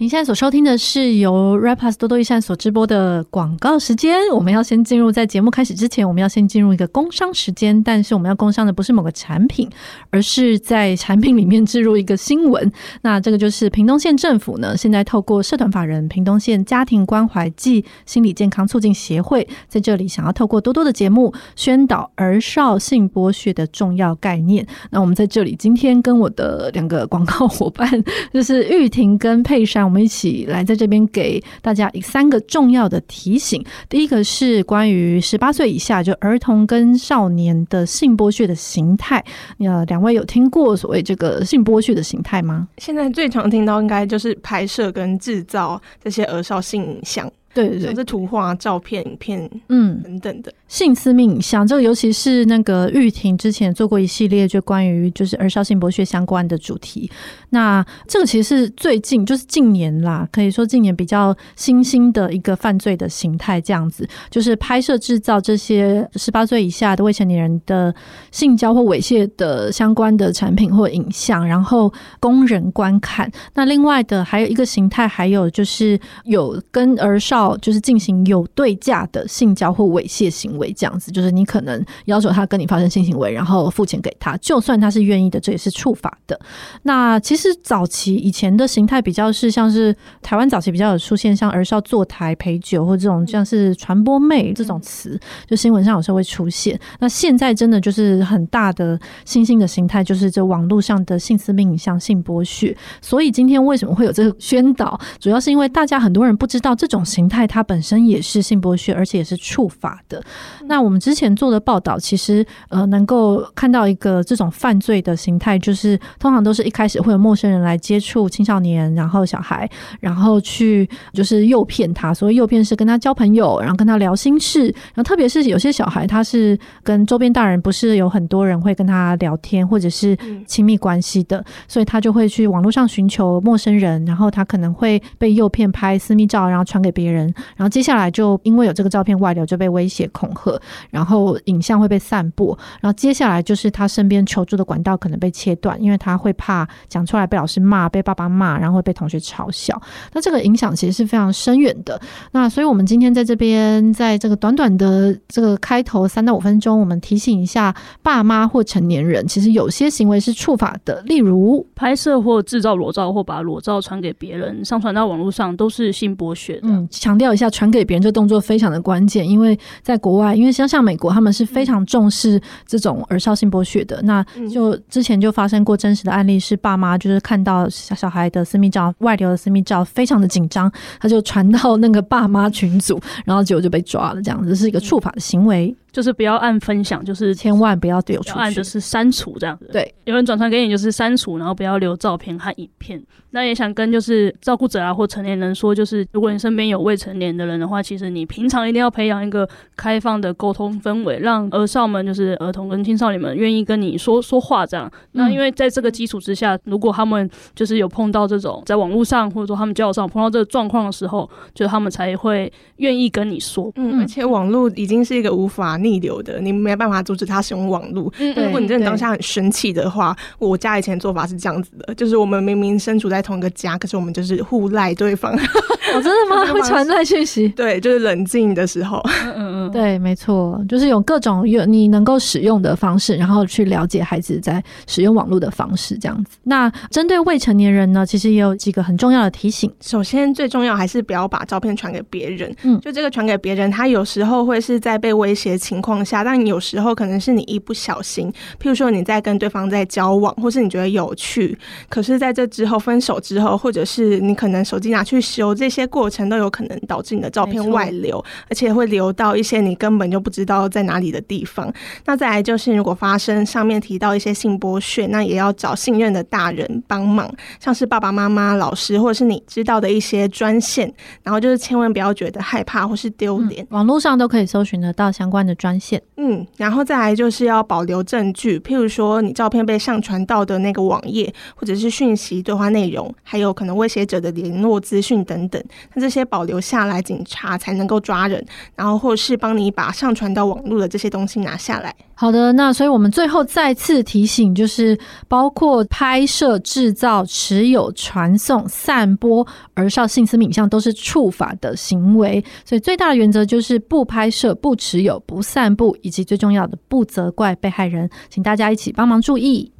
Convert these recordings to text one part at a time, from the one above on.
您现在所收听的是由 Rapus 多多益善所直播的广告时间。我们要先进入，在节目开始之前，我们要先进入一个工商时间。但是我们要工商的不是某个产品，而是在产品里面置入一个新闻。那这个就是屏东县政府呢，现在透过社团法人屏东县家庭关怀暨心理健康促进协会，在这里想要透过多多的节目宣导儿少性剥削的重要概念。那我们在这里今天跟我的两个广告伙伴，就是玉婷跟佩珊。我们一起来在这边给大家三个重要的提醒。第一个是关于十八岁以下就儿童跟少年的性剥削的形态。呃，两位有听过所谓这个性剥削的形态吗？现在最常听到应该就是拍摄跟制造这些儿少性影像。对对对，是图画、照片、影片，嗯，等等的性私密影像，这个尤其是那个玉婷之前做过一系列就关于就是儿少性剥削相关的主题。那这个其实是最近就是近年啦，可以说近年比较新兴的一个犯罪的形态，这样子就是拍摄制造这些十八岁以下的未成年人的性交或猥亵的相关的产品或影像，然后供人观看。那另外的还有一个形态，还有就是有跟儿少。到就是进行有对价的性交或猥亵行为，这样子，就是你可能要求他跟你发生性行为，然后付钱给他，就算他是愿意的，这也是触法的。那其实早期以前的形态比较是像是台湾早期比较有出现像儿少坐台陪酒或这种像是传播妹这种词，就新闻上有时候会出现。那现在真的就是很大的新兴的形态，就是这网络上的性私密影像、性剥削。所以今天为什么会有这个宣导，主要是因为大家很多人不知道这种形态。它本身也是性剥削，而且也是触法的。那我们之前做的报道，其实呃，能够看到一个这种犯罪的形态，就是通常都是一开始会有陌生人来接触青少年，然后小孩，然后去就是诱骗他。所谓诱骗是跟他交朋友，然后跟他聊心事。然后特别是有些小孩，他是跟周边大人不是有很多人会跟他聊天，或者是亲密关系的，所以他就会去网络上寻求陌生人，然后他可能会被诱骗拍私密照，然后传给别人。然后接下来就因为有这个照片外流，就被威胁恐吓，然后影像会被散播。然后接下来就是他身边求助的管道可能被切断，因为他会怕讲出来被老师骂、被爸爸骂，然后会被同学嘲笑。那这个影响其实是非常深远的。那所以我们今天在这边，在这个短短的这个开头三到五分钟，我们提醒一下爸妈或成年人，其实有些行为是触法的，例如拍摄或制造裸照，或把裸照传给别人，上传到网络上，都是性剥削的。嗯，强调一下，传给别人这动作非常的关键，因为在国外，因为像像美国，他们是非常重视这种儿少性剥削的。那就之前就发生过真实的案例，是爸妈就是看到小小孩的私密照外流的私密照，非常的紧张，他就传到那个爸妈群组，然后结果就被抓了，这样子是一个触法的行为。就是不要按分享，就是千万不要丢出去，按就是删除这样子。对，有人转传给你就是删除，然后不要留照片和影片。那也想跟就是照顾者啊或成年人说，就是如果你身边有未成年的人的话，其实你平常一定要培养一个开放的沟通氛围，让儿少们就是儿童跟青少年们愿意跟你说说话这样。那因为在这个基础之下，如果他们就是有碰到这种在网络上或者说他们交友上碰到这个状况的时候，就他们才会愿意跟你说。嗯，而且网络已经是一个无法逆流的，你没办法阻止他使用网络。嗯，如果你真的当下很生气的话，我家以前做法是这样子的，就是我们明明身处在同一个家，可是我们就是互赖对方。哦，真的吗？会传赖讯息？对，就是冷静的时候。嗯嗯嗯，对，没错，就是有各种有你能够使用的方式，然后去了解孩子在使用网络的方式，这样子。那针对未成年人呢，其实也有几个很重要的提醒。首先，最重要还是不要把照片传给别人。嗯，就这个传给别人，他有时候会是在被威胁情况下，但有时候可能是你一不小心，譬如说你在跟对方在交往，或是你觉得有趣，可是在这之后分手之后，或者是你可能手机拿去修，这些过程都有可能导致你的照片外流，而且会流到一些你根本就不知道在哪里的地方。那再来就是，如果发生上面提到一些性剥削，那也要找信任的大人帮忙，像是爸爸妈妈、老师，或者是你知道的一些专线。然后就是千万不要觉得害怕或是丢脸，网络上都可以搜寻得到相关的专线。嗯，然后再来就是要保留证据，譬如说你照片被上传到的那个网页，或者是讯息对话内容，还有可能威胁者的联络资讯等等。那这些保留下来，警察才能够抓人，然后或是帮你把上传到网络的这些东西拿下来。好的，那所以我们最后再次提醒，就是包括拍摄、制造、持有、传送、散播而少性私密影像都是触法的行为。所以最大的原则就是不拍摄、不持有、不散步，以及最重要的不责怪被害人。请大家一起帮忙注意。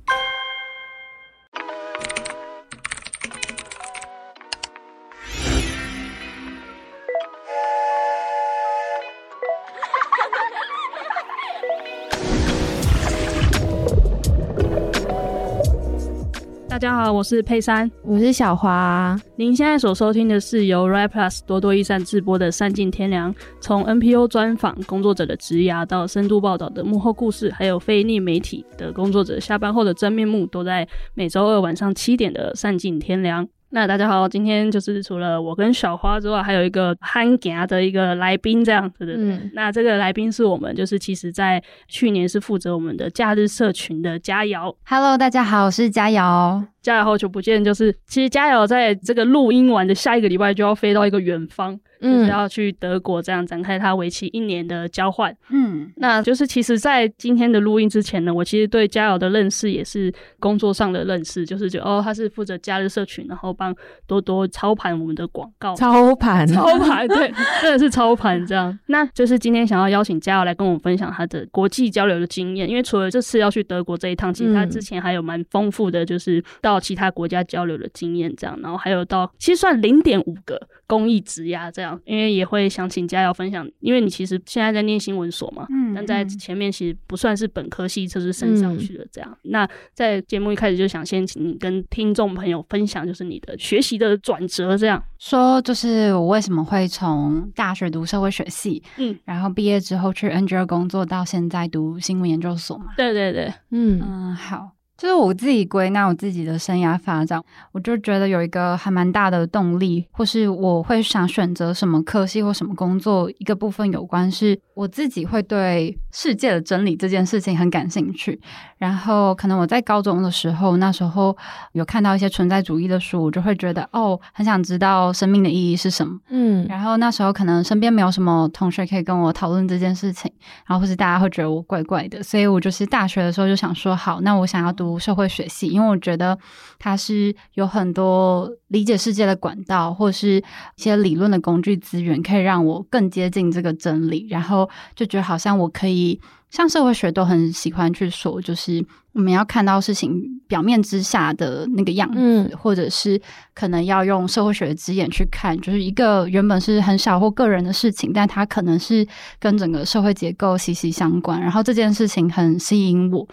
大家好，我是佩珊，我是小华。您现在所收听的是由 Right Plus 多多益善制播的《善尽天良》，从 NPO 专访工作者的职涯到深度报道的幕后故事，还有非营利媒体的工作者下班后的真面目，都在每周二晚上七点的《善尽天良》。那大家好，今天就是除了我跟小花之外，还有一个憨家的一个来宾，这样子的。嗯，那这个来宾是我们，就是其实在去年是负责我们的假日社群的佳瑶。Hello，大家好，我是佳瑶。佳瑶好久不见，就是其实加油在这个录音完的下一个礼拜就要飞到一个远方。就是要去德国这样展开他为期一年的交换。嗯，那就是其实，在今天的录音之前呢，我其实对加油的认识也是工作上的认识，就是就哦，他是负责假日社群，然后帮多多操盘我们的广告。操盘，操盘，对，真的是操盘这样。那就是今天想要邀请加油来跟我们分享他的国际交流的经验，因为除了这次要去德国这一趟，其实他之前还有蛮丰富的，就是到其他国家交流的经验这样，然后还有到其实算零点五个公益职涯这样。因为也会想请佳瑶分享，因为你其实现在在念新闻所嘛，嗯，但在前面其实不算是本科系，就是升上去的这样。嗯、那在节目一开始就想先请你跟听众朋友分享，就是你的学习的转折，这样说，就是我为什么会从大学读社会学系，嗯，然后毕业之后去 NGO 工作，到现在读新闻研究所嘛？对对对，嗯嗯，好。就是我自己归纳我自己的生涯发展，我就觉得有一个还蛮大的动力，或是我会想选择什么科系或什么工作，一个部分有关是我自己会对世界的真理这件事情很感兴趣。然后可能我在高中的时候，那时候有看到一些存在主义的书，我就会觉得哦，很想知道生命的意义是什么。嗯，然后那时候可能身边没有什么同学可以跟我讨论这件事情，然后或是大家会觉得我怪怪的，所以我就是大学的时候就想说，好，那我想要读。读社会学系，因为我觉得它是有很多理解世界的管道，或是一些理论的工具资源，可以让我更接近这个真理。然后就觉得好像我可以，像社会学都很喜欢去说，就是我们要看到事情表面之下的那个样子，嗯，或者是可能要用社会学的之眼去看，就是一个原本是很小或个人的事情，但它可能是跟整个社会结构息息相关。然后这件事情很吸引我。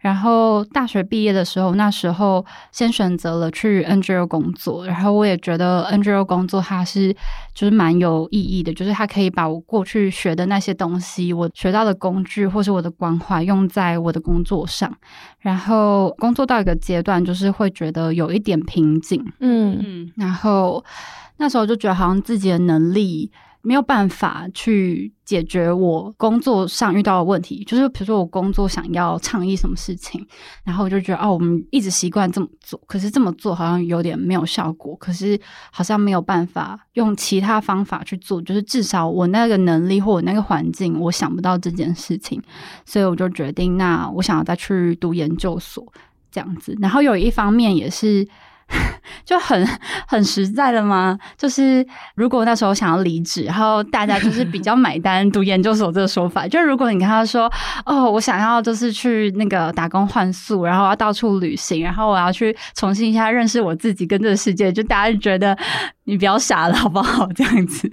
然后大学毕业的时候，那时候先选择了去 NGO 工作，然后我也觉得 NGO 工作它是就是蛮有意义的，就是它可以把我过去学的那些东西，我学到的工具或是我的关怀用在我的工作上。然后工作到一个阶段，就是会觉得有一点瓶颈，嗯嗯，然后那时候就觉得好像自己的能力。没有办法去解决我工作上遇到的问题，就是比如说我工作想要倡议什么事情，然后我就觉得哦，我们一直习惯这么做，可是这么做好像有点没有效果，可是好像没有办法用其他方法去做，就是至少我那个能力或我那个环境，我想不到这件事情，所以我就决定，那我想要再去读研究所这样子，然后有一方面也是。就很很实在的吗？就是如果那时候想要离职，然后大家就是比较买单读研究所这个说法。就如果你跟他说，哦，我想要就是去那个打工换宿，然后要到处旅行，然后我要去重新一下认识我自己跟这个世界，就大家觉得你比较傻了，好不好？这样子，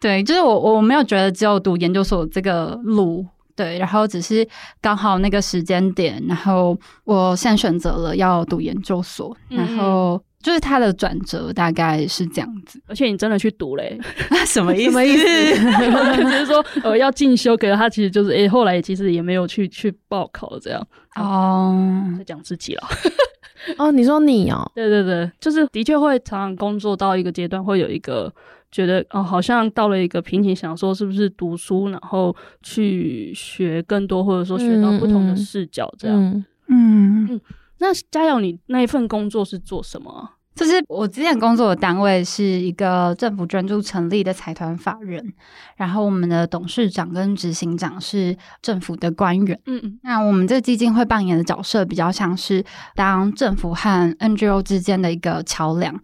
对，就是我我没有觉得只有读研究所这个路。对，然后只是刚好那个时间点，然后我现在选择了要读研究所，嗯、然后就是他的转折大概是这样子。而且你真的去读嘞？什么意思？什么意思？就是说呃要进修，可是他其实就是诶后来其实也没有去去报考这样。哦，在讲自己了。哦，你说你哦？对对对，就是的确会常常工作到一个阶段，会有一个。觉得哦，好像到了一个瓶颈，想说是不是读书，然后去学更多，或者说学到不同的视角，这样。嗯嗯，嗯，那佳瑶，你那一份工作是做什么？就是我之前工作的单位是一个政府捐助成立的财团法人，然后我们的董事长跟执行长是政府的官员。嗯嗯，那我们这个基金会扮演的角色比较像是当政府和 NGO 之间的一个桥梁。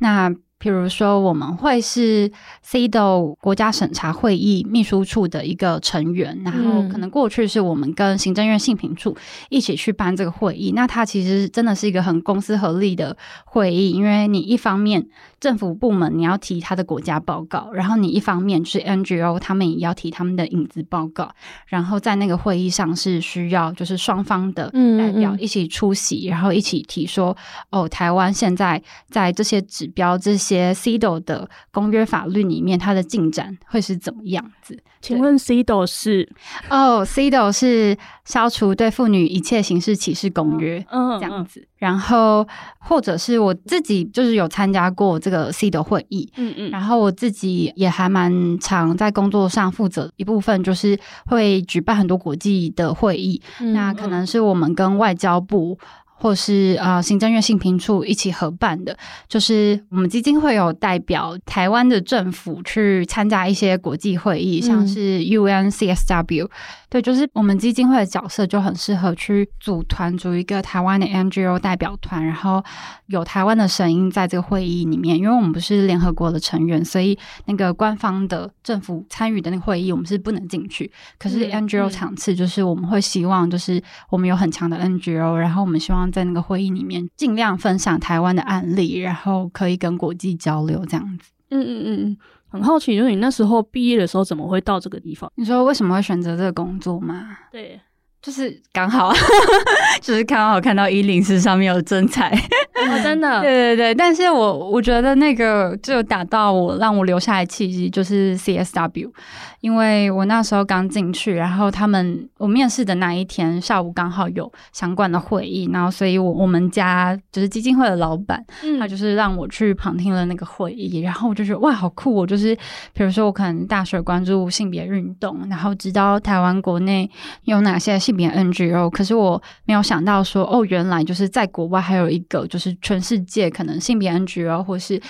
那比如说，我们会是 CEDAW 国家审查会议秘书处的一个成员，然后可能过去是我们跟行政院信评处一起去办这个会议。那它其实真的是一个很公私合力的会议，因为你一方面政府部门你要提他的国家报告，然后你一方面就是 NGO 他们也要提他们的影子报告，然后在那个会议上是需要就是双方的代表一起出席，然后一起提说哦，台湾现在在这些指标这些。些 CEDAW 的公约法律里面，它的进展会是怎么样子？请问 CEDAW 是？哦，CEDAW 是消除对妇女一切形式歧视公约，嗯，这样子。然后，或者是我自己就是有参加过这个 CEDAW 会议，嗯嗯。然后我自己也还蛮常在工作上负责一部分，就是会举办很多国际的会议。嗯嗯、那可能是我们跟外交部。或是啊、呃，行政院信评处一起合办的，就是我们基金会有代表台湾的政府去参加一些国际会议，嗯、像是 UNCSW。对，就是我们基金会的角色就很适合去组团组一个台湾的 NGO 代表团，然后有台湾的声音在这个会议里面。因为我们不是联合国的成员，所以那个官方的政府参与的那个会议，我们是不能进去。可是 NGO 场次，就是我们会希望，就是我们有很强的 NGO，然后我们希望在那个会议里面尽量分享台湾的案例，然后可以跟国际交流这样子。嗯嗯嗯嗯。很好奇，就是你那时候毕业的时候，怎么会到这个地方？你说为什么会选择这个工作吗？对。就是刚好，就是刚好看到一零四上面有征才，哦，真的，对对对。但是我我觉得那个就打到我，让我留下来契机，就是 CSW，因为我那时候刚进去，然后他们我面试的那一天下午刚好有相关的会议，然后所以我我们家就是基金会的老板，嗯、他就是让我去旁听了那个会议，然后我就觉得哇，好酷！我就是比如说我可能大学关注性别运动，然后知道台湾国内有哪些性别 NGO，可是我没有想到说，哦，原来就是在国外还有一个，就是全世界可能性别 NGO 或是。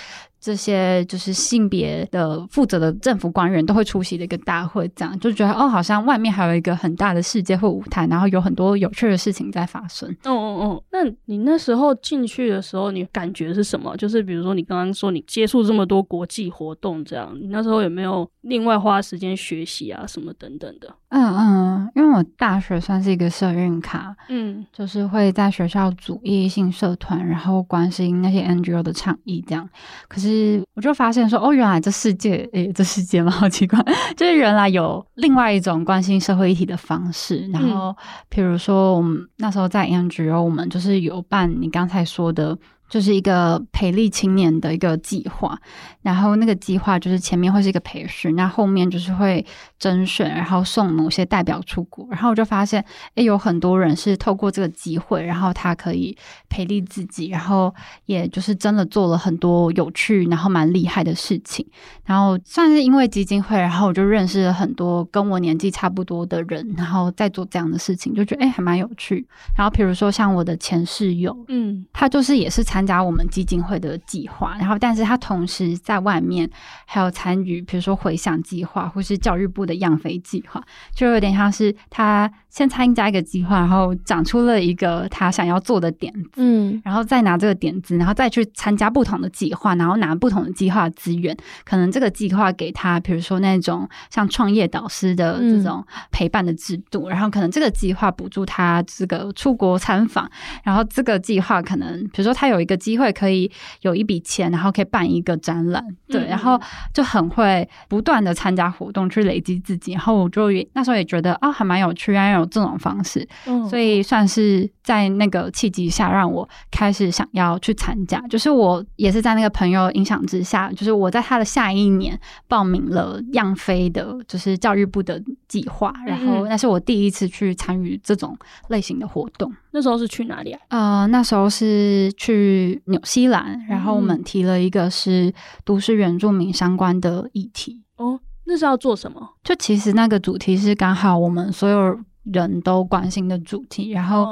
这些就是性别的负责的政府官员都会出席的一个大会，这样就觉得哦，好像外面还有一个很大的世界或舞台，然后有很多有趣的事情在发生。哦哦哦，那你那时候进去的时候，你感觉是什么？就是比如说你刚刚说你接触这么多国际活动，这样你那时候有没有另外花时间学习啊什么等等的？嗯嗯，因为我大学算是一个社运卡，嗯，就是会在学校组异性社团，然后关心那些 NGO 的倡议，这样。可是。我就发现说，哦，原来这世界，诶，这世界嘛，好奇怪，就是原来有另外一种关心社会议题的方式。然后，比如说，我们那时候在 NGO，我们就是有办你刚才说的。就是一个培力青年的一个计划，然后那个计划就是前面会是一个培训，那后面就是会甄选，然后送某些代表出国，然后我就发现，诶，有很多人是透过这个机会，然后他可以培力自己，然后也就是真的做了很多有趣，然后蛮厉害的事情，然后算是因为基金会，然后我就认识了很多跟我年纪差不多的人，然后在做这样的事情，就觉得诶，还蛮有趣。然后比如说像我的前室友，嗯，他就是也是参。参加我们基金会的计划，然后，但是他同时在外面还有参与，比如说回想计划或是教育部的样飞计划，就有点像是他先参加一个计划，然后长出了一个他想要做的点子，嗯，然后再拿这个点子，然后再去参加不同的计划，然后拿不同的计划资源，可能这个计划给他，比如说那种像创业导师的这种陪伴的制度，嗯、然后可能这个计划补助他这个出国参访，然后这个计划可能比如说他有一个。机会可以有一笔钱，然后可以办一个展览，对，然后就很会不断的参加活动去累积自己，然后我就也那时候也觉得啊，还蛮有趣，原来有这种方式，所以算是在那个契机下让我开始想要去参加，就是我也是在那个朋友影响之下，就是我在他的下一年报名了样飞的，就是教育部的计划，然后那是我第一次去参与这种类型的活动。那时候是去哪里啊？呃，那时候是去纽西兰，然后我们提了一个是都市原住民相关的议题。哦，那是要做什么？就其实那个主题是刚好我们所有人都关心的主题，然后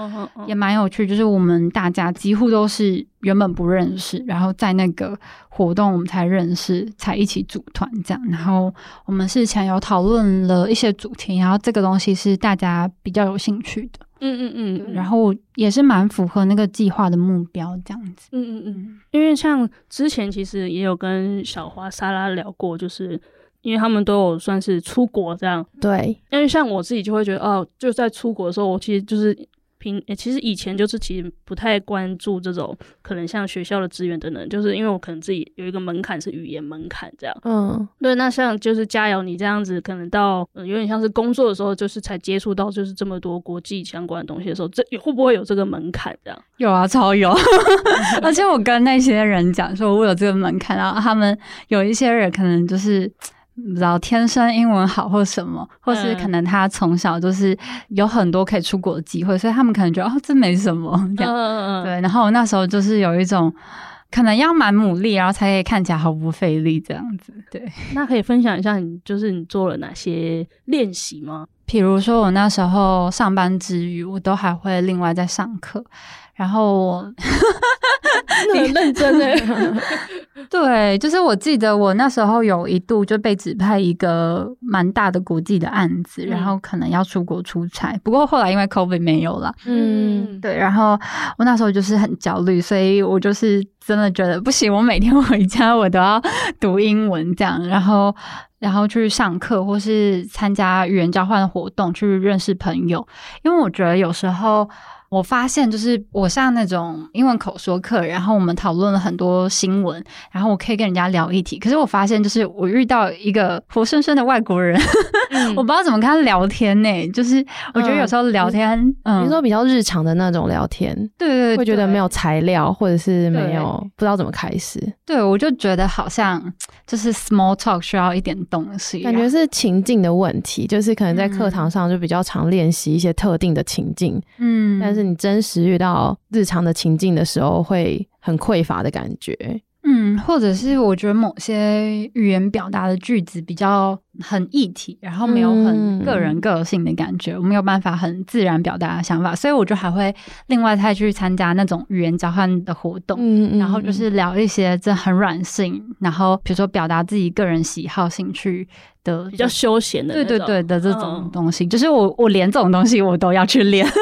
也蛮有趣，就是我们大家几乎都是原本不认识，然后在那个活动我们才认识，才一起组团这样。然后我们事前有讨论了一些主题，然后这个东西是大家比较有兴趣的，嗯嗯嗯，然后也是蛮符合那个计划的目标这样子，嗯嗯嗯。因为像之前其实也有跟小花、莎拉聊过，就是。因为他们都有算是出国这样，对。因为像我自己就会觉得，哦，就在出国的时候，我其实就是平，其实以前就是其实不太关注这种可能像学校的资源等等，就是因为我可能自己有一个门槛是语言门槛这样。嗯，对。那像就是佳瑶你这样子，可能到、呃、有点像是工作的时候，就是才接触到就是这么多国际相关的东西的时候，这会不会有这个门槛这样？有啊，超有。而且我跟那些人讲说，我有这个门槛，然后他们有一些人可能就是。不知道天生英文好或什么，或是可能他从小就是有很多可以出国的机会，所以他们可能觉得哦，这没什么 这样。嗯、对，然后我那时候就是有一种可能要蛮努力，然后才可以看起来毫不费力这样子。对，那可以分享一下你就是你做了哪些练习吗？比如说我那时候上班之余，我都还会另外在上课，然后 我。很认真诶，对，就是我记得我那时候有一度就被指派一个蛮大的国际的案子，嗯，然后可能要出国出差。不过后来因为 COVID 没有了，嗯，对，然后我那时候就是很焦虑，所以我就是真的觉得不行，我每天回家我都要读英文这样，然后然后去上课或是参加语言交换的活动，去认识朋友，因为我觉得有时候。我发现，就是我上那种英文口说课，然后我们讨论了很多新闻，然后我可以跟人家聊议题。可是我发现，就是我遇到一个活生生的外国人，嗯、我不知道怎么跟他聊天呢、欸。就是我觉得有时候聊天，嗯，比如说比较日常的那种聊天，对对对，会觉得没有材料，或者是没有不知道怎么开始。对，我就觉得好像就是 small talk 需要一点东西，感觉是情境的问题，就是可能在课堂上就比较常练习一些特定的情境，嗯，但是。你真实遇到日常的情境的时候，会很匮乏的感觉。嗯，或者是我觉得某些语言表达的句子比较很一体，然后没有很个人个性的感觉，我、嗯、没有办法很自然表达的想法，所以我就还会另外再去参加那种语言交换的活动，嗯嗯，然后就是聊一些这很软性，然后比如说表达自己个人喜好、兴趣的比较休闲的，对对对的这种东西，嗯、就是我我连这种东西我都要去练。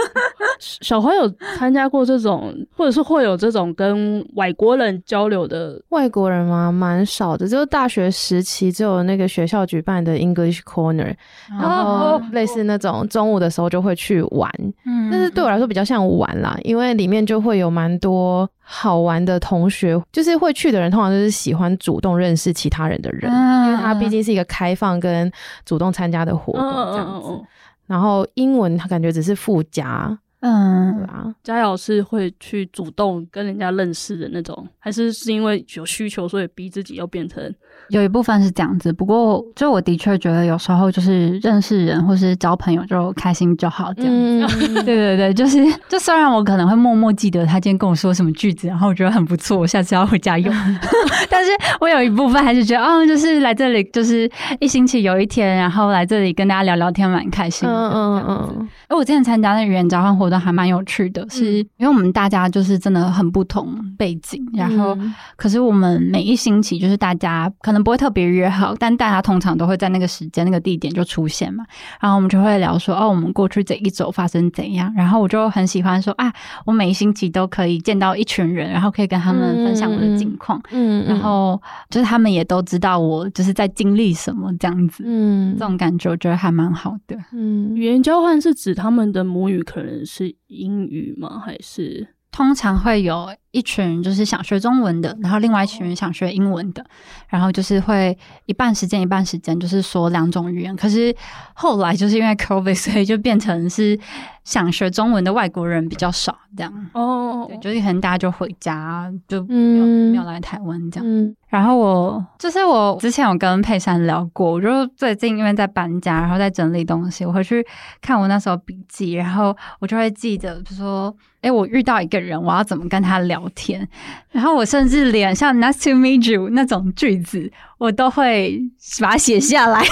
小花有参加过这种，或者是会有这种跟外国人交流的？外国人吗？蛮少的，就是大学时期只有那个学校举办的 English Corner，然后类似那种中午的时候就会去玩，嗯，但是对我来说比较像玩啦，因为里面就会有蛮多好玩的同学，就是会去的人通常就是喜欢主动认识其他人的人，因为他毕竟是一个开放跟主动参加的活动这样子，然后英文他感觉只是附加。嗯，对啊，佳瑶是会去主动跟人家认识的那种，还是是因为有需求，所以逼自己要变成？有一部分是这样子，不过就我的确觉得有时候就是认识人或是交朋友就开心就好这样子。嗯、对对对，就是 就虽然我可能会默默记得他今天跟我说什么句子，然后我觉得很不错，我下次要回家用。但是我有一部分还是觉得，哦，就是来这里就是一星期有一天，然后来这里跟大家聊聊天，蛮开心的。嗯嗯嗯。哎我之前参加那语言交换活动还蛮有趣的，是因为我们大家就是真的很不同背景，然后可是我们每一星期就是大家可能。不会特别约好，但大家通常都会在那个时间、那个地点就出现嘛。然后我们就会聊说，哦，我们过去这一周发生怎样。然后我就很喜欢说，啊，我每一星期都可以见到一群人，然后可以跟他们分享我的近况。嗯，然后就是他们也都知道我就是在经历什么这样子。嗯，这种感觉我觉得还蛮好的。嗯，语言交换是指他们的母语可能是是英语吗？还是通常会有？一群就是想学中文的，然后另外一群人想学英文的，然后就是会一半时间一半时间就是说两种语言。可是后来就是因为 COVID，所以就变成是想学中文的外国人比较少这样。哦，对，就是可能大家就回家，就没有、嗯、没有来台湾这样。嗯、然后我就是我之前有跟佩珊聊过，我就最近因为在搬家，然后在整理东西，我回去看我那时候笔记，然后我就会记得，就说，哎，我遇到一个人，我要怎么跟他聊。天，然后我甚至连像 “nice to meet you” 那种句子，我都会把它写下来。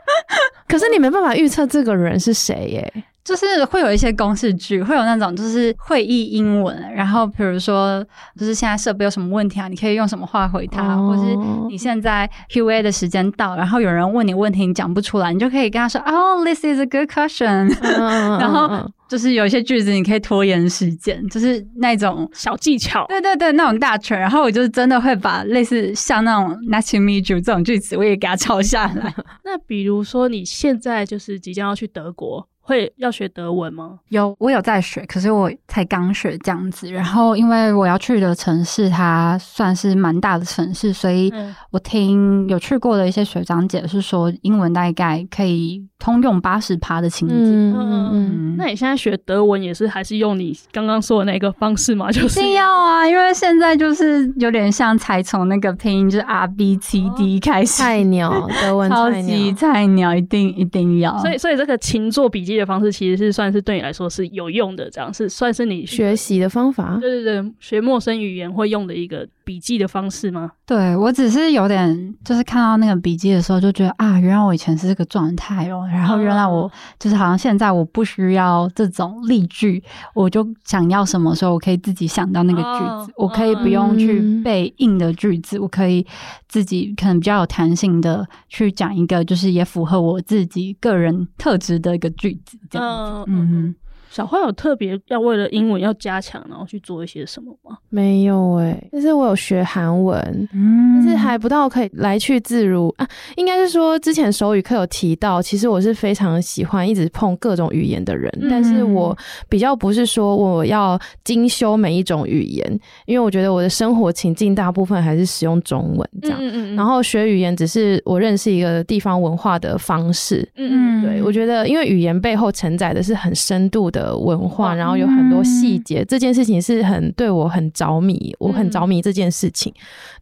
可是你没办法预测这个人是谁耶？就是会有一些公式句，会有那种就是会议英文，然后比如说就是现在设备有什么问题啊，你可以用什么话回他，哦、或是你现在 Q&A 的时间到，然后有人问你问题，你讲不出来，你就可以跟他说哦、oh,，this is a good question，、嗯、然后就是有一些句子你可以拖延时间，就是那种小技巧，对对对，那种大全，然后我就真的会把类似像那种 Nice to meet you 这种句子，我也给它抄下来。那比如说你现在就是即将要去德国。会要学德文吗？有，我有在学，可是我才刚学这样子。然后，因为我要去的城市它算是蛮大的城市，所以我听有去过的一些学长姐是说，英文大概可以通用八十趴的情景。嗯嗯嗯。那你现在学德文也是还是用你刚刚说的那个方式吗？就是一定要啊，因为现在就是有点像才从那个拼音就是 R B C D 开始。菜鸟，德文超级菜鸟，一定一定要。所以，所以这个勤做笔记的方式其实是算是对你来说是有用的，这样是算是你学习的方法。对对对，学陌生语言会用的一个笔记的方式吗？对，我只是有点，就是看到那个笔记的时候就觉得啊，原来我以前是这个状态哦，然后原来我就是好像现在我不需要这种例句，我就想要什么时候我可以自己想到那个句子，我可以不用去背硬的句子，我可以自己可能比较有弹性的去讲一个，就是也符合我自己个人特质的一个句子，这样。嗯嗯，小花有特别要为了英文要加强，然后去做一些什么吗？没有哎、欸，但是我有学韩文，嗯，但是还不到可以来去自如啊。应该是说之前手语课有提到，其实我是非常喜欢一直碰各种语言的人，嗯、但是我比较不是说我要精修每一种语言，因为我觉得我的生活情境大部分还是使用中文这样。嗯嗯嗯，然后学语言只是我认识一个地方文化的方式。嗯嗯，对，我觉得因为语言背后承载的是很深度的文化，然后有很多细节，这件事情是很对我很着迷，我很着迷这件事情。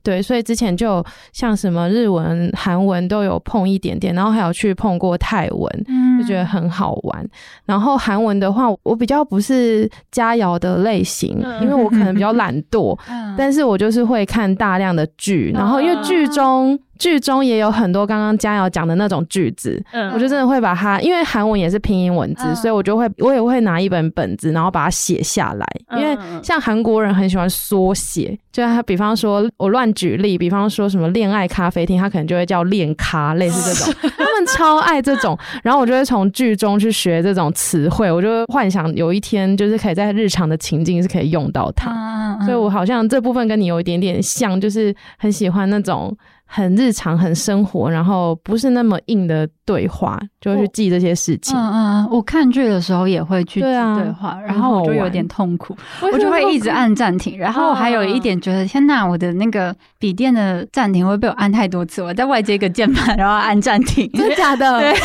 对，所以之前就像什么日文、韩文都有碰一点点，然后还有去碰过泰文，就觉得很好玩。然后韩文的话，我比较不是佳肴的类型，因为我可能比较懒惰，但是我就是会看大量的剧，然后因为剧中。剧中也有很多刚刚佳瑶讲的那种句子，嗯，我就真的会把它，因为韩文也是拼音文字，嗯，所以我就会，我也会拿一本本子，然后把它写下来。因为像韩国人很喜欢缩写，就他比方说，我乱举例，比方说什么恋爱咖啡厅，他可能就会叫恋咖，类似这种，他们超爱这种。然后我就会从剧中去学这种词汇，我就会幻想有一天就是可以在日常的情境是可以用到它。所以我好像这部分跟你有一点点像，就是很喜欢那种。很日常、很生活，然后不是那么硬的对话，就会去记这些事情。嗯嗯，我看剧的时候也会去记对话，啊、然后我就有点痛苦，我就会一直按暂停。然后我还有一点觉得，天呐，我的那个笔电的暂停会被我按太多次，我在外接一个键盘，然后按暂停。真的假的？对。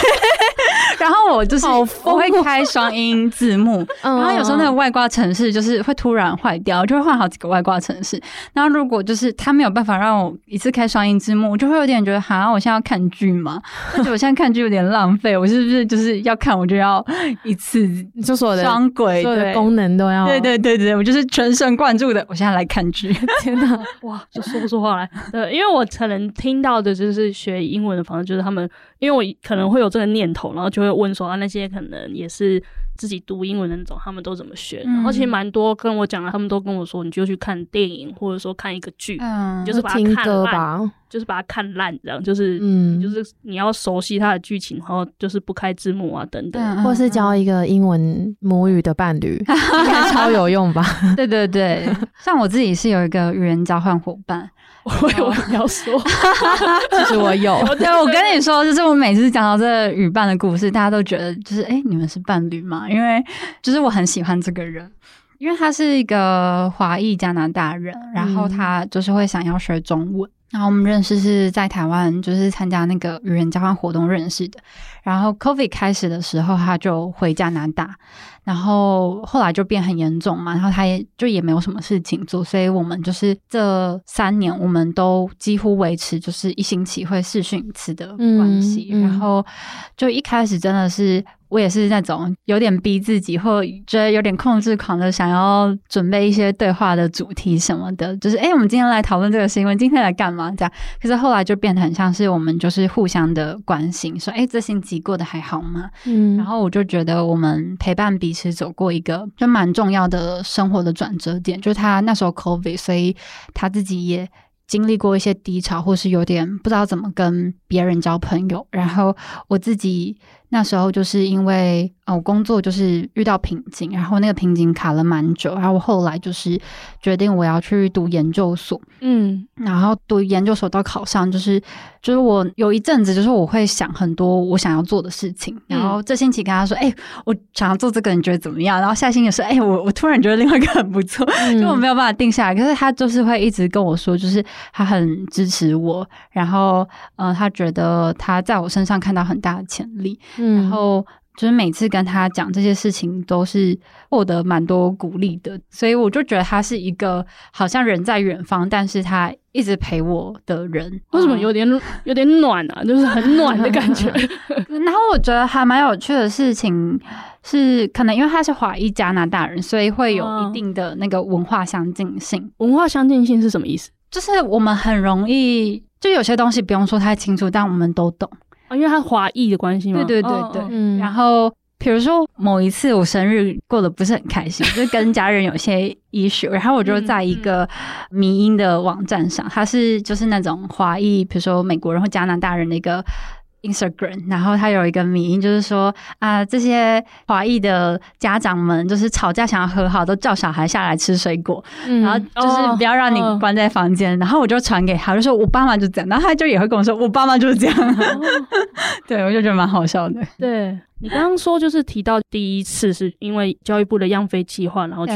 然后我就是我会开双音字幕，然后有时候那个外挂程式就是会突然坏掉，就会换好几个外挂程式。然后如果就是他没有办法让我一次开双音字幕，我就会有点觉得，哈，我现在要看剧嘛，而且我现在看剧有点浪费，我是不是就是要看我就要一次就所有的双轨，的功能都要，对对对对，我就是全神贯注的，我现在来看剧。天哪，哇，就说不出话来。对，因为我可能听到的就是学英文的方式，就是他们。因为我可能会有这个念头，然后就会问说啊，那些可能也是自己读英文的那种，他们都怎么学？嗯、然后其实蛮多跟我讲的，他们都跟我说，你就去看电影，或者说看一个剧，嗯、你就是把它看烂，就是把它看烂，这样就是，嗯，就是你要熟悉它的剧情，然后就是不开字幕啊等等，嗯、或是交一个英文母语的伴侣，应该超有用吧？对对对，像我自己是有一个语言交换伙伴。我有你要说，其实我有。对，我跟你说，就是我每次讲到这个语伴的故事，大家都觉得就是，哎、欸，你们是伴侣吗？因为就是我很喜欢这个人，因为他是一个华裔加拿大人，然后他就是会想要学中文。然后我们认识是在台湾，就是参加那个语言交换活动认识的。然后 COVID 开始的时候，他就回加拿大，然后后来就变很严重嘛，然后他也就也没有什么事情做，所以我们就是这三年，我们都几乎维持就是一星期会试训一次的关系。嗯嗯、然后就一开始真的是。我也是那种有点逼自己，或觉得有点控制狂的，想要准备一些对话的主题什么的，就是哎、欸，我们今天来讨论这个新闻，今天来干嘛？这样。可是后来就变得很像是我们就是互相的关心，说哎、欸，这星期过得还好吗？嗯，然后我就觉得我们陪伴彼此走过一个就蛮重要的生活的转折点，就是他那时候 COVID，所以他自己也。经历过一些低潮，或是有点不知道怎么跟别人交朋友，然后我自己。那时候就是因为呃，我工作就是遇到瓶颈，然后那个瓶颈卡了蛮久，然后我后来就是决定我要去读研究所，嗯，然后读研究所到考上，就是就是我有一阵子就是我会想很多我想要做的事情，然后这星期跟他说，哎、欸，我想要做这个，你觉得怎么样？然后下星期说，哎、欸，我我突然觉得另外一个很不错，就我没有办法定下来，可是他就是会一直跟我说，就是他很支持我，然后呃，他觉得他在我身上看到很大的潜力。然后就是每次跟他讲这些事情，都是获得蛮多鼓励的，所以我就觉得他是一个好像人在远方，但是他一直陪我的人。为什么有点有点暖啊？就是很暖的感觉。然后我觉得还蛮有趣的事情是，可能因为他是华裔加拿大人，所以会有一定的那个文化相近性。文化相近性是什么意思？就是我们很容易，就有些东西不用说太清楚，但我们都懂。因为他华裔的关系嘛，对对对对，嗯，然后比如说某一次我生日过得不是很开心，就跟家人有些 issue，然后我就在一个迷音的网站上，他是就是那种华裔，比如说美国人或加拿大人的一个。Instagram，然后他有一个迷因，就是说啊，这些华裔的家长们就是吵架想要和好，都叫小孩下来吃水果，嗯、然后就是不要让你关在房间。哦、然后我就传给他，就说我爸妈就这样，然后他就也会跟我说，我爸妈就是这样。哦、对，我就觉得蛮好笑的。对。你刚刚说就是提到第一次是因为教育部的样飞计划，然后去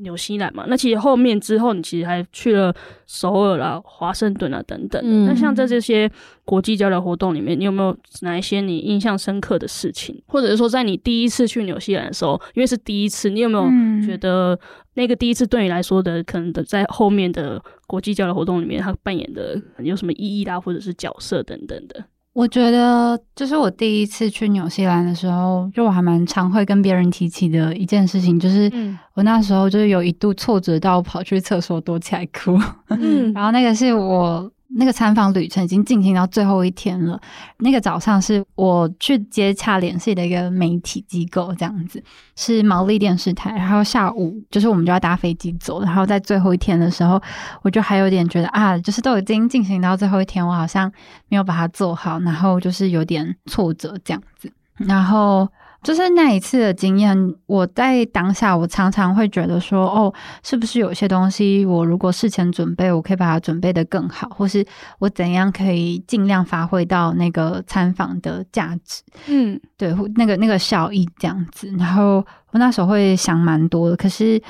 纽西兰嘛？那其实后面之后你其实还去了首尔啦、华盛顿啊等等。嗯、那像在这些国际交流活动里面，你有没有哪一些你印象深刻的事情？或者是说，在你第一次去纽西兰的时候，因为是第一次，你有没有觉得那个第一次对你来说的可能的在后面的国际交流活动里面，它扮演的有什么意义啦，或者是角色等等的？我觉得就是我第一次去纽西兰的时候，就我还蛮常会跟别人提起的一件事情，就是我那时候就是有一度挫折到跑去厕所躲起来哭，嗯，然后那个是我。那个参访旅程已经进行到最后一天了。那个早上是我去接洽联系的一个媒体机构，这样子是毛利电视台。然后下午就是我们就要搭飞机走。然后在最后一天的时候，我就还有点觉得啊，就是都已经进行到最后一天，我好像没有把它做好，然后就是有点挫折这样子。然后。就是那一次的经验，我在当下，我常常会觉得说，哦，是不是有些东西，我如果事前准备，我可以把它准备的更好，或是我怎样可以尽量发挥到那个参访的价值，嗯，对，那个那个效益这样子。然后我那时候会想蛮多的，可是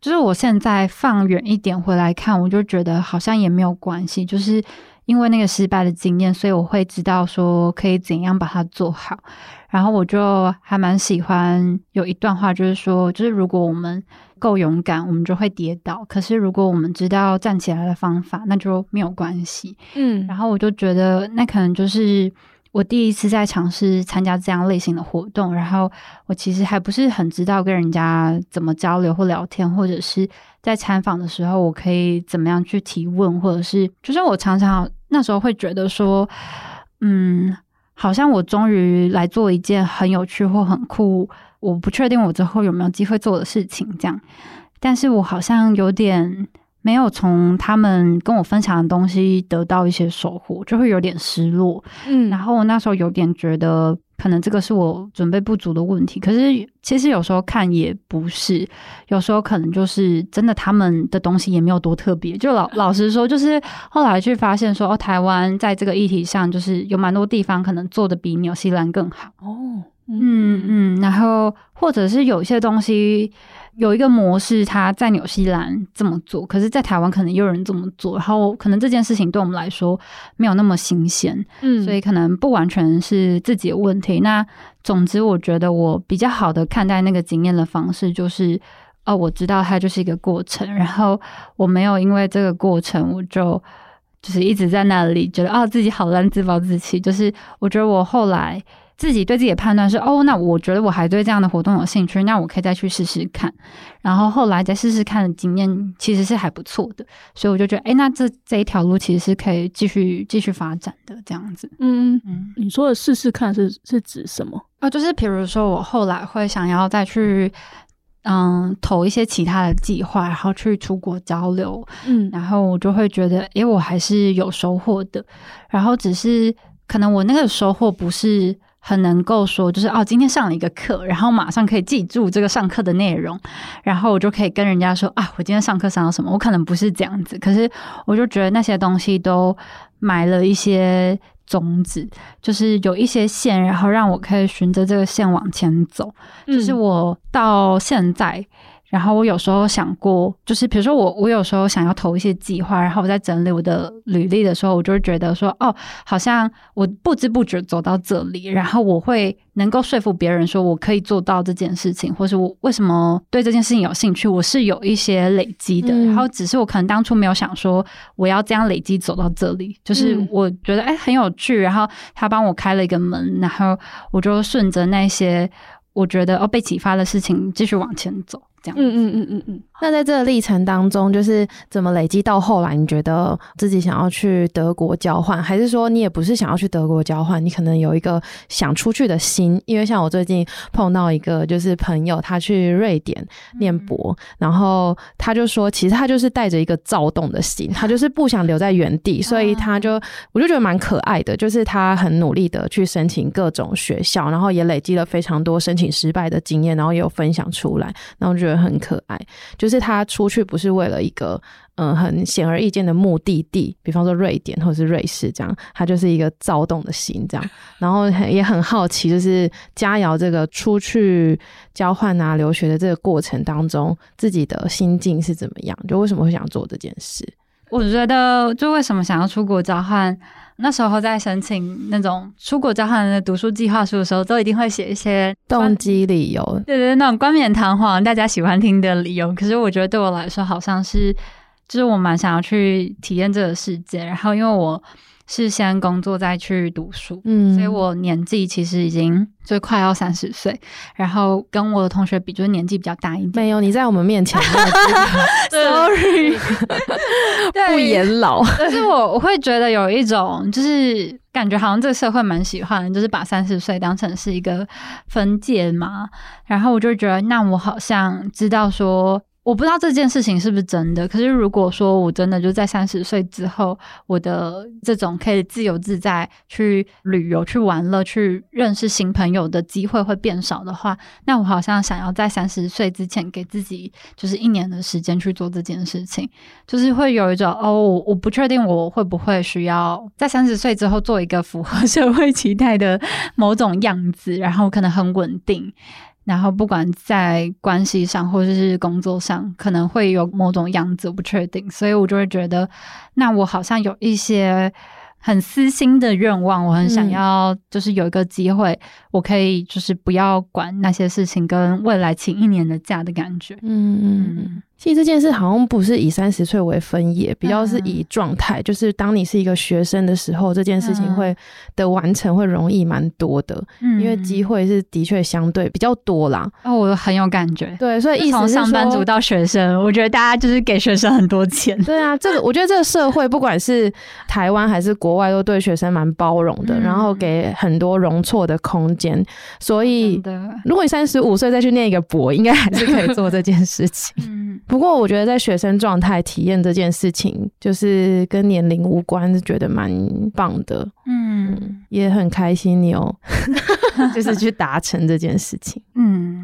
就是我现在放远一点回来看，我就觉得好像也没有关系，就是。因为那个失败的经验，所以我会知道说可以怎样把它做好。然后我就还蛮喜欢有一段话，就是说，就是如果我们够勇敢，我们就会跌倒；可是如果我们知道站起来的方法，那就没有关系。嗯，然后我就觉得那可能就是。我第一次在尝试参加这样类型的活动，然后我其实还不是很知道跟人家怎么交流或聊天，或者是在参访的时候，我可以怎么样去提问，或者是就是我常常那时候会觉得说，嗯，好像我终于来做一件很有趣或很酷，我不确定我之后有没有机会做的事情，这样，但是我好像有点。没有从他们跟我分享的东西得到一些收获，就会有点失落。嗯，然后我那时候有点觉得，可能这个是我准备不足的问题。可是其实有时候看也不是，有时候可能就是真的他们的东西也没有多特别。就老老实说，就是后来去发现说，哦，台湾在这个议题上，就是有蛮多地方可能做的比纽西兰更好。哦，嗯嗯，然后或者是有一些东西。有一个模式，他在纽西兰这么做，可是，在台湾可能也有人这么做，然后可能这件事情对我们来说没有那么新鲜，嗯，所以可能不完全是自己的问题。那总之，我觉得我比较好的看待那个经验的方式，就是哦，我知道它就是一个过程，然后我没有因为这个过程，我就就是一直在那里觉得哦，自己好烂，自暴自弃。就是我觉得我后来自己对自己的判断是哦，那我觉得我还对这样的活动有兴趣，那我可以再去试试看。然后后来再试试看的经验其实是还不错的，所以我就觉得，哎，那这这一条路其实是可以继续继续发展的这样子。嗯嗯，你说的试试看是是指什么？哦，就是比如说我后来会想要再去嗯投一些其他的计划，然后去出国交流，嗯，然后我就会觉得，哎，我还是有收获的。然后只是可能我那个收获不是。很能够说，就是哦，今天上了一个课，然后马上可以记住这个上课的内容，然后我就可以跟人家说啊，我今天上课上了什么？我可能不是这样子，可是我就觉得那些东西都埋了一些种子，就是有一些线，然后让我可以循着这个线往前走。嗯，就是我到现在。然后我有时候想过，就是比如说我我有时候想要投一些计划，然后我在整理我的履历的时候，我就会觉得说，哦，好像我不知不觉走到这里，然后我会能够说服别人说我可以做到这件事情，或是我为什么对这件事情有兴趣，我是有一些累积的，嗯、然后只是我可能当初没有想说我要这样累积走到这里，就是我觉得哎很有趣，然后他帮我开了一个门，然后我就顺着那些我觉得哦被启发的事情继续往前走。嗯嗯嗯嗯嗯。那在这个历程当中，就是怎么累积到后来，你觉得自己想要去德国交换，还是说你也不是想要去德国交换，你可能有一个想出去的心？因为像我最近碰到一个就是朋友，他去瑞典念博，然后他就说，其实他就是带着一个躁动的心，他就是不想留在原地，所以他就我就觉得蛮可爱的，就是他很努力的去申请各种学校，然后也累积了非常多申请失败的经验，然后也有分享出来，然后我觉得很可爱，就是他出去不是为了一个嗯很显而易见的目的地，比方说瑞典或者是瑞士这样，他就是一个躁动的心这样，然后也很好奇，就是佳瑶这个出去交换啊留学的这个过程当中，自己的心境是怎么样？就为什么会想做这件事？我觉得，就为什么想要出国交换？那时候在申请那种出国交换的读书计划书的时候，都一定会写一些动机理由，对，对对，那种冠冕堂皇、大家喜欢听的理由。可是我觉得对我来说，好像是，就是我蛮想要去体验这个世界。然后因为我。是先工作再去读书，嗯，所以我年纪其实已经就快要三十岁，然后跟我的同学比，就是年纪比较大一点。没有，你在我们面前，sorry，不言老。可是我我会觉得有一种，就是感觉好像这个社会蛮喜欢，就是把三十岁当成是一个分界嘛。然后我就觉得，那我好像知道说。我不知道这件事情是不是真的，可是如果说我真的就在三十岁之后，我的这种可以自由自在去旅游、去玩乐、去认识新朋友的机会会变少的话，那我好像想要在三十岁之前给自己就是一年的时间去做这件事情，就是会有一种哦，我不确定我会不会需要在三十岁之后做一个符合社会期待的某种样子，然后可能很稳定。然后不管在关系上或者是工作上，可能会有某种样子，我不确定，所以我就会觉得，那我好像有一些很私心的愿望，我很想要，就是有一个机会，我可以就是不要管那些事情，跟未来请一年的假的感觉，嗯。嗯。其实这件事好像不是以三十岁为分野，比较是以状态，嗯、就是当你是一个学生的时候，这件事情会的完成会容易蛮多的，嗯，因为机会是的确相对比较多啦。哦，我很有感觉，对，所以从上班族到学生，我觉得大家就是给学生很多钱。对啊，这个我觉得这个社会不管是台湾还是国外，都对学生蛮包容的，嗯、然后给很多容错的空间。所以，如果你三十五岁再去念一个博，应该还是可以做这件事情。嗯。不过，我觉得在学生状态体验这件事情，就是跟年龄无关，是觉得蛮棒的。嗯，也很开心你有，就是去达成这件事情。嗯。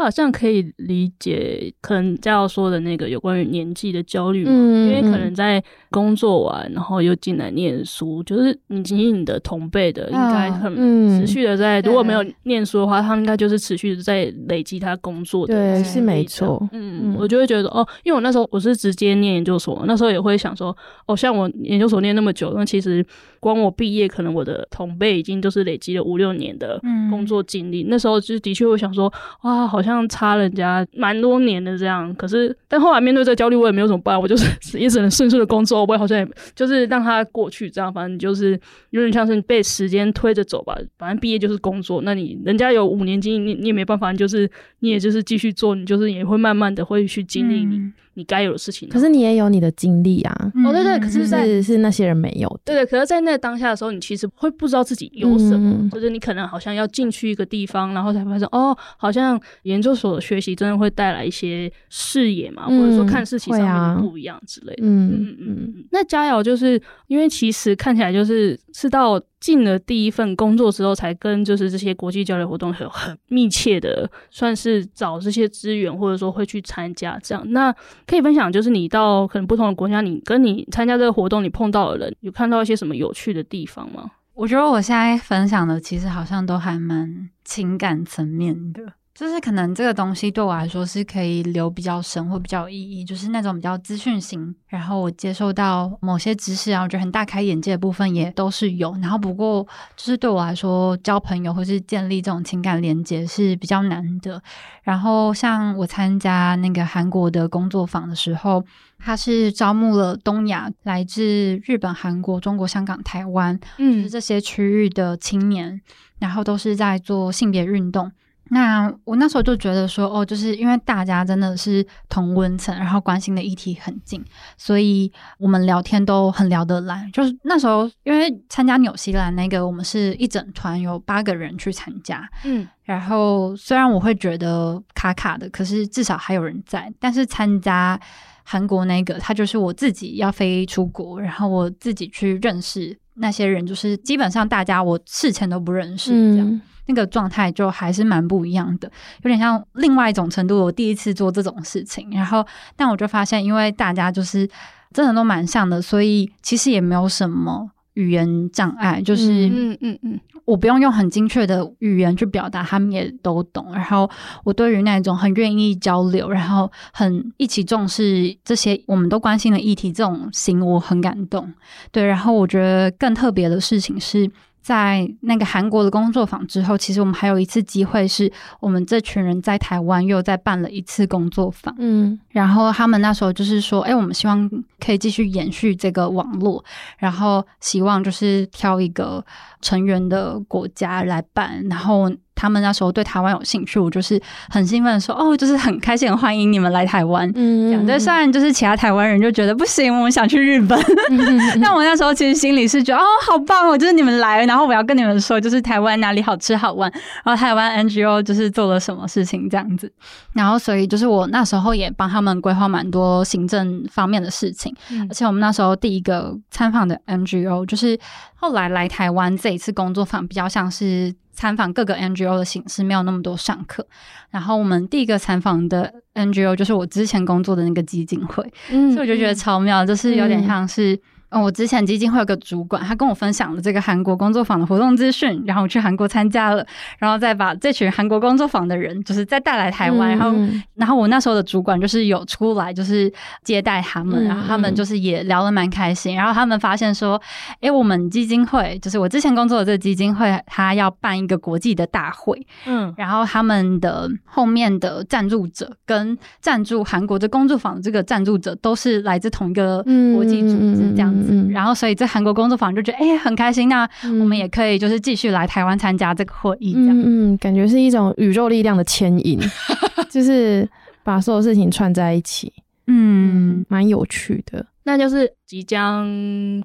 我好像可以理解，可能佳耀说的那个有关于年纪的焦虑嘛，嗯、因为可能在工作完，然后又进来念书，就是你仅仅你的同辈的，应该很持续的在，嗯、如果没有念书的话，他们应该就是持续的在累积他工作的，对，是没错。嗯，我就会觉得哦，因为我那时候我是直接念研究所，那时候也会想说，哦，像我研究所念那么久，那其实光我毕业，可能我的同辈已经都是累积了五六年的工作经历。嗯、那时候就的确会想说，哇，好像差人家蛮多年的这样。可是，但后来面对这个焦虑，我也没有怎么办，我就是 也只能顺顺的工作。我也好像也就是让它过去，这样反正就是有点像是被时间推着走吧。反正毕业就是工作，那你人家有五年经验，你你也没办法，你就是你也就是继续做，你就是也会慢慢的会去经历你。嗯你该有的事情，可是你也有你的经历啊！哦，对对，可是是是那些人没有的。对对，可是，在那当下的时候，你其实会不知道自己有什么，就是你可能好像要进去一个地方，然后才发现哦，好像研究所的学习真的会带来一些视野嘛，或者说看事情上面的不一样之类的。嗯嗯嗯。那佳瑶就是因为其实看起来就是是到进了第一份工作之后，才跟就是这些国际交流活动有很密切的，算是找这些资源，或者说会去参加这样。那可以分享，就是你到可能不同的国家，你跟你参加这个活动，你碰到的人，有看到一些什么有趣的地方吗？我觉得我现在分享的，其实好像都还蛮情感层面的。就是可能这个东西对我来说是可以留比较深或比较有意义，就是那种比较资讯型，然后我接受到某些知识啊，我觉得很大开眼界的部分也都是有。然后不过就是对我来说，交朋友或是建立这种情感连接是比较难的。然后像我参加那个韩国的工作坊的时候，他是招募了东亚来自日本、韩国、中国、香港、台湾，嗯，就是这些区域的青年，然后都是在做性别运动。那我那时候就觉得说，哦，就是因为大家真的是同温层，然后关心的议题很近，所以我们聊天都很聊得来。就是那时候，因为参加纽西兰那个，我们是一整团有八个人去参加，嗯，然后虽然我会觉得卡卡的，可是至少还有人在。但是参加韩国那个，他就是我自己要飞出国，然后我自己去认识那些人，就是基本上大家我事前都不认识，这样。嗯那个状态就还是蛮不一样的，有点像另外一种程度。我第一次做这种事情，然后但我就发现，因为大家就是真的都蛮像的，所以其实也没有什么语言障碍。就是嗯嗯嗯，我不用用很精确的语言去表达，他们也都懂。然后我对于那种很愿意交流，然后很一起重视这些我们都关心的议题这种心，我很感动。对，然后我觉得更特别的事情是。在那个韩国的工作坊之后，其实我们还有一次机会，是我们这群人在台湾又再办了一次工作坊。嗯，然后他们那时候就是说，哎，我们希望可以继续延续这个网络，然后希望就是挑一个成员的国家来办，然后。他们那时候对台湾有兴趣，我就是很兴奋的说，哦，就是很开心，很欢迎你们来台湾。嗯，这样。但虽然就是其他台湾人就觉得不行，我们想去日本。嗯、但我那时候其实心里是觉得，哦，好棒哦，就是你们来，然后我要跟你们说，就是台湾哪里好吃好玩，然后台湾 NGO 就是做了什么事情这样子。然后所以就是我那时候也帮他们规划蛮多行政方面的事情，嗯、而且我们那时候第一个参访的 NGO 就是后来来台湾这一次工作坊比较像是。参访各个 NGO 的形式没有那么多上课，然后我们第一个参访的 NGO 就是我之前工作的那个基金会，嗯，所以我就觉得超妙，就是有点像是。嗯，我之前基金会有个主管，他跟我分享了这个韩国工作坊的活动资讯，然后我去韩国参加了，然后再把这群韩国工作坊的人，就是再带来台湾，嗯、然后，然后我那时候的主管就是有出来，就是接待他们，嗯、然后他们就是也聊得蛮开心，然后他们发现说，哎，我们基金会就是我之前工作的这个基金会，他要办一个国际的大会，嗯，然后他们的后面的赞助者跟赞助韩国的工作坊的这个赞助者都是来自同一个国际组织，这样。嗯，然后所以在韩国工作坊就觉得哎、欸、很开心，那我们也可以就是继续来台湾参加这个会议，这样嗯，嗯，感觉是一种宇宙力量的牵引，就是把所有事情串在一起，嗯，蛮有趣的。那就是即将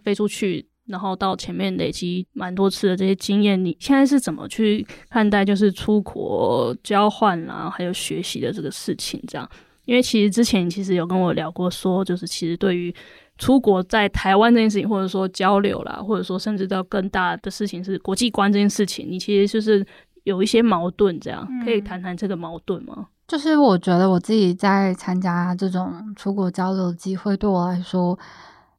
飞出去，然后到前面累积蛮多次的这些经验，你现在是怎么去看待就是出国交换啊，还有学习的这个事情？这样，因为其实之前其实有跟我聊过，说就是其实对于。出国在台湾这件事情，或者说交流啦，或者说甚至到更大的事情是国际观这件事情，你其实就是有一些矛盾，这样、嗯、可以谈谈这个矛盾吗？就是我觉得我自己在参加这种出国交流的机会，对我来说，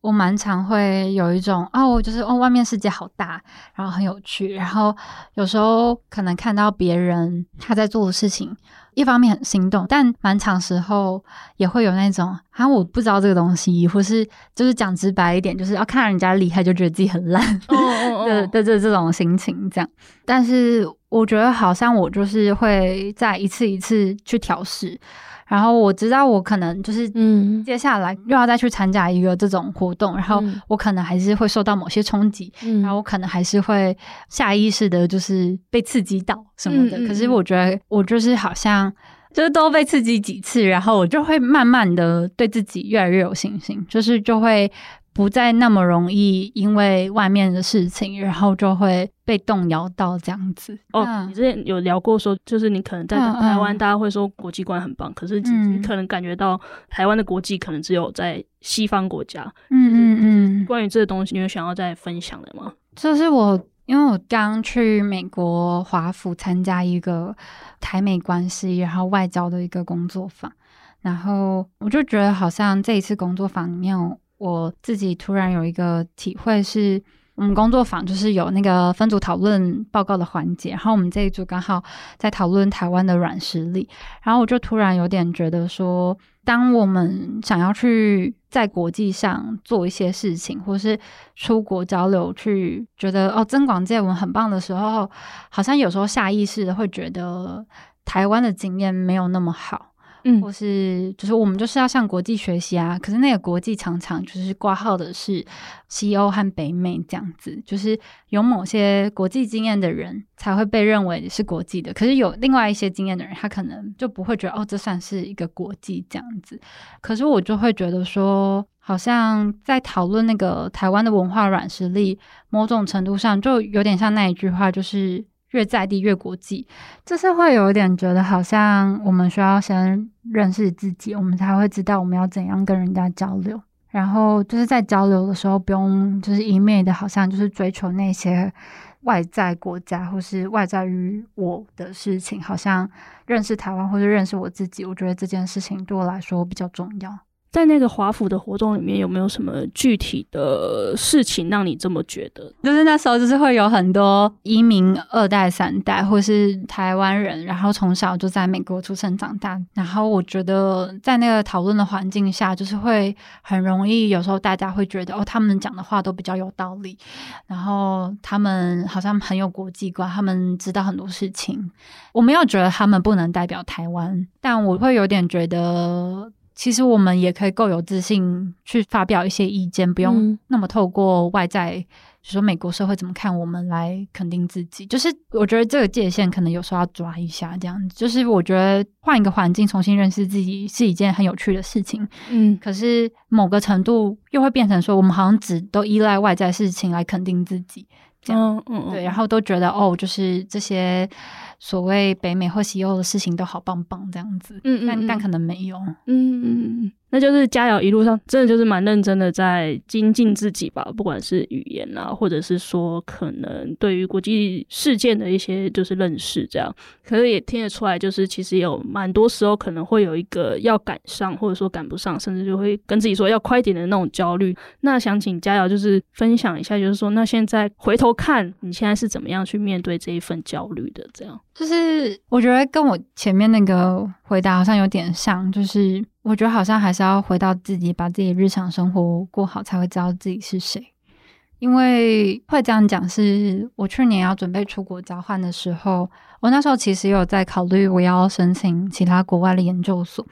我蛮常会有一种啊，我，就是哦，外面世界好大，然后很有趣，然后有时候可能看到别人他在做的事情，一方面很心动，但蛮长时候也会有那种啊，我不知道这个东西，或是就是讲直白一点，就是要看人家厉害就觉得自己很烂 的的这这种心情这样。但是我觉得好像我就是会在一次一次去调试。然后我知道我可能就是，嗯，接下来又要再去参加一个这种活动，嗯、然后我可能还是会受到某些冲击，嗯、然后我可能还是会下意识的，就是被刺激到什么的。嗯、可是我觉得我就是好像就是都被刺激几次，然后我就会慢慢的对自己越来越有信心，就是就会。不再那么容易，因为外面的事情，然后就会被动摇到这样子。哦，嗯、你之前有聊过说，就是你可能在台湾，大家会说国际观很棒，嗯、可是你可能感觉到台湾的国际可能只有在西方国家。嗯嗯嗯。关于这个东西，你有想要再分享的吗？就是我，因为我刚去美国华府参加一个台美关系，然后外交的一个工作坊，然后我就觉得好像这一次工作坊里面。我自己突然有一个体会是，我们工作坊就是有那个分组讨论报告的环节，然后我们这一组刚好在讨论台湾的软实力，然后我就突然有点觉得说，当我们想要去在国际上做一些事情，或是出国交流去，觉得哦增广见闻很棒的时候，好像有时候下意识的会觉得台湾的经验没有那么好。嗯，或是就是我们就是要向国际学习啊，可是那个国际常常就是挂号的是西欧和北美这样子，就是有某些国际经验的人才会被认为是国际的，可是有另外一些经验的人，他可能就不会觉得哦，这算是一个国际这样子。可是我就会觉得说，好像在讨论那个台湾的文化软实力，某种程度上就有点像那一句话，就是。越在地越国际，就是会有一点觉得好像我们需要先认识自己，我们才会知道我们要怎样跟人家交流。然后就是在交流的时候，不用就是一昧的，好像就是追求那些外在国家或是外在于我的事情，好像认识台湾或是认识我自己，我觉得这件事情对我来说比较重要。在那个华府的活动里面，有没有什么具体的事情让你这么觉得？就是那时候，就是会有很多移民二代、三代，或是台湾人，然后从小就在美国出生长大。然后我觉得，在那个讨论的环境下，就是会很容易，有时候大家会觉得，哦，他们讲的话都比较有道理，然后他们好像很有国际观，他们知道很多事情。我没有觉得他们不能代表台湾，但我会有点觉得。其实我们也可以够有自信去发表一些意见，不用那么透过外在，说美国社会怎么看我们来肯定自己。就是我觉得这个界限可能有时候要抓一下，这样子。就是我觉得换一个环境重新认识自己是一件很有趣的事情。嗯，可是某个程度又会变成说，我们好像只都依赖外在事情来肯定自己。这样，嗯嗯，对，然后都觉得哦，就是这些。所谓北美或西欧的事情都好棒棒这样子，嗯，嗯，嗯，但但可能没有，嗯嗯嗯。那就是佳瑶一路上真的就是蛮认真的在精进自己吧，不管是语言啊，或者是说可能对于国际事件的一些就是认识这样，可是也听得出来，就是其实有蛮多时候可能会有一个要赶上，或者说赶不上，甚至就会跟自己说要快点的那种焦虑。那想请佳瑶就是分享一下，就是说那现在回头看你现在是怎么样去面对这一份焦虑的？这样就是我觉得跟我前面那个回答好像有点像，就是。我觉得好像还是要回到自己，把自己日常生活过好，才会知道自己是谁。因为会这样讲，是我去年要准备出国交换的时候，我那时候其实有在考虑我要申请其他国外的研究所。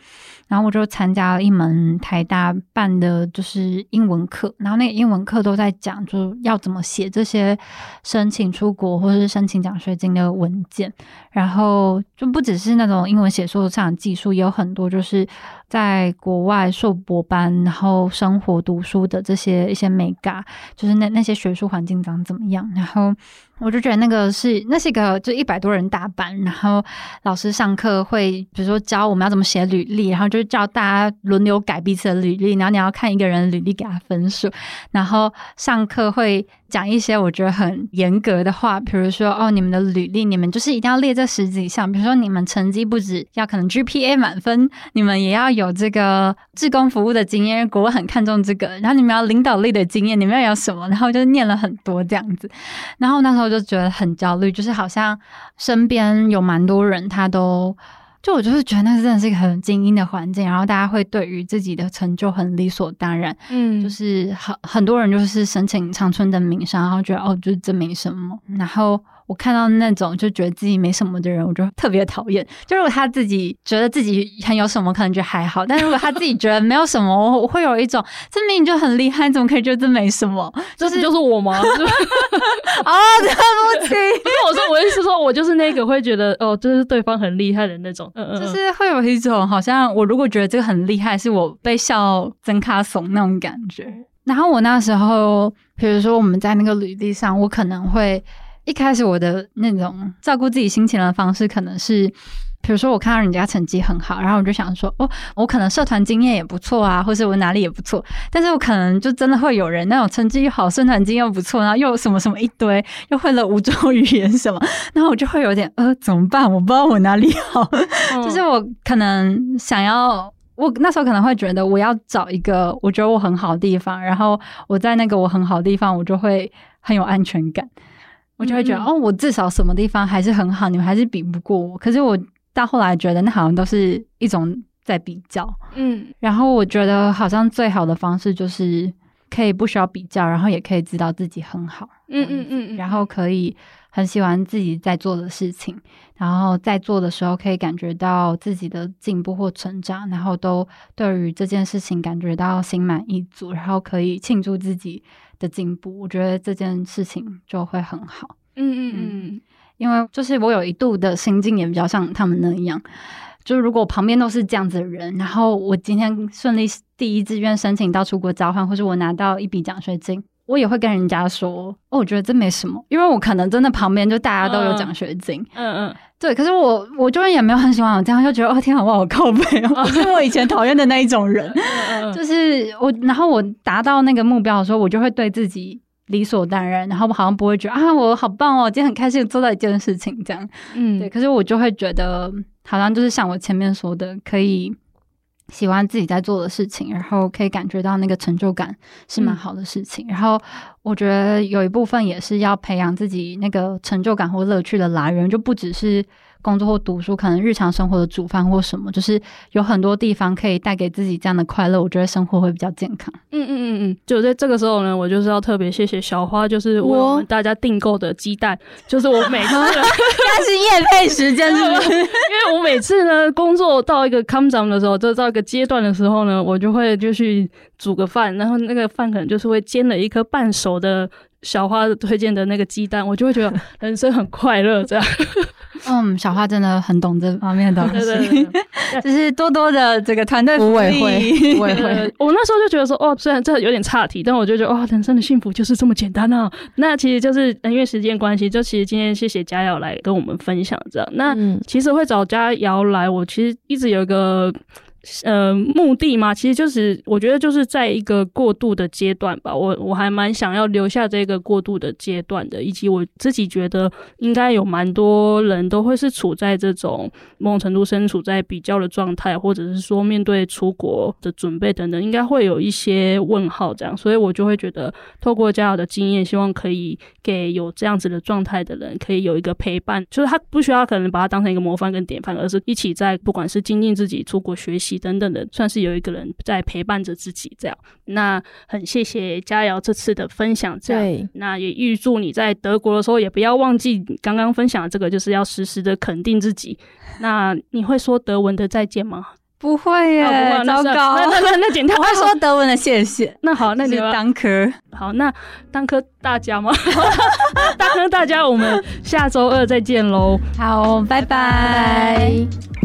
然后我就参加了一门台大办的，就是英文课。然后那个英文课都在讲，就要怎么写这些申请出国或者是申请奖学金的文件。然后就不只是那种英文写作上的技术，也有很多就是在国外硕博班，然后生活读书的这些一些美感，就是那那些学术环境长怎么样。然后。我就觉得那个是，那是一个就一百多人大班，然后老师上课会比如说教我们要怎么写履历，然后就叫大家轮流改彼此的履历，然后你要看一个人履历给他分数，然后上课会。讲一些我觉得很严格的话，比如说哦，你们的履历，你们就是一定要列这十几项，比如说你们成绩不止要可能 GPA 满分，你们也要有这个志工服务的经验，国很看重这个。然后你们要领导力的经验，你们要有什么？然后就念了很多这样子。然后那时候就觉得很焦虑，就是好像身边有蛮多人，他都就我就是觉得那真的是一个很精英的环境，然后大家会对于自己的成就很理所当然。嗯，就是很很多人就是申请长春的名商，然后觉得哦，就是这没什么。然后。我看到那种就觉得自己没什么的人，我就特别讨厌。就如果他自己觉得自己很有什么，可能就还好；但如果他自己觉得没有什么，我会有一种这明明就很厉害，怎么可以觉得这没什么？就是就是我吗？哦，对不起。因为我说我意思说，我就是那个会觉得哦，就是对方很厉害的那种。嗯嗯，就是会有一种好像我如果觉得这个很厉害，是我被笑真卡怂那种感觉。然后我那时候，比如说我们在那个履历上，我可能会。一开始我的那种照顾自己心情的方式，可能是，比如说我看到人家成绩很好，然后我就想说，哦，我可能社团经验也不错啊，或是我哪里也不错，但是我可能就真的会有人那种成绩又好，社团经验又不错，然后又什么什么一堆，又会了五种语言什么，然后我就会有点呃，怎么办？我不知道我哪里好，嗯、就是我可能想要，我那时候可能会觉得我要找一个我觉得我很好的地方，然后我在那个我很好的地方，我就会很有安全感。我就会觉得，嗯、哦，我至少什么地方还是很好，你们还是比不过我。可是我到后来觉得，那好像都是一种在比较，嗯。然后我觉得，好像最好的方式就是可以不需要比较，然后也可以知道自己很好，嗯嗯嗯，然后可以很喜欢自己在做的事情，然后在做的时候可以感觉到自己的进步或成长，然后都对于这件事情感觉到心满意足，然后可以庆祝自己的进步，我觉得这件事情就会很好。嗯嗯嗯，因为就是我有一度的心境也比较像他们那样，就是如果旁边都是这样子的人，然后我今天顺利第一志愿申请到出国交换，或是我拿到一笔奖学金，我也会跟人家说，哦，我觉得这没什么，因为我可能真的旁边就大家都有奖学金。嗯嗯，对，可是我我就是也没有很喜欢我这样，就觉得哦天啊，我好靠背哦，是我以前讨厌的那一种人。就是我，然后我达到那个目标的时候，我就会对自己理所当然，然后我好像不会觉得啊，我好棒哦，今天很开心做到一件事情这样。嗯，对。可是我就会觉得，好像就是像我前面说的，可以喜欢自己在做的事情，然后可以感觉到那个成就感是蛮好的事情。嗯，然后我觉得有一部分也是要培养自己那个成就感或乐趣的来源，就不只是。工作或读书，可能日常生活的煮饭或什么，就是有很多地方可以带给自己这样的快乐。我觉得生活会比较健康。嗯嗯嗯嗯，就在这个时候呢，我就是要特别谢谢小花，就是为我们大家订购的鸡蛋，就是我每次，那 是夜配时间，是不是？因为我每次呢，工作到一个 come down 的时候，就到一个阶段的时候呢，我就会就去煮个饭，然后那个饭可能就是会煎了一颗半熟的。小花推荐的那个鸡蛋，我就会觉得人生很快乐。这样，嗯，小花真的很懂这方面的东西，对对对，就是多多的这个团队福利。我也会，我那时候就觉得说，哦，虽然这有点差题，但我就觉得，哦，人生的幸福就是这么简单啊。那其实就是因为时间关系，就其实今天谢谢佳瑶来跟我们分享这样。那其实会找佳瑶来，我其实一直有一个。呃，目的嘛，其实就是我觉得就是在一个过渡的阶段吧。我我还蛮想要留下这个过渡的阶段的，以及我自己觉得应该有蛮多人都会是处在这种某种程度身处在比较的状态，或者是说面对出国的准备等等，应该会有一些问号这样。所以我就会觉得，透过嘉瑶的经验，希望可以给有这样子的状态的人，可以有一个陪伴，就是他不需要可能把他当成一个模范跟典范，而是一起在不管是精进自己出国学习。等等的，算是有一个人在陪伴着自己，这样。那很谢谢佳瑶这次的分享，这样。对那也预祝你在德国的时候，也不要忘记刚刚分享的这个，就是要时时的肯定自己。那你会说德文的再见吗？不会耶，哦、不糟糕。那那那那简单，我会说德文的谢谢。那好，那你当科好，那当科大家吗？当科大家，我们下周二再见喽。好，拜拜。拜拜。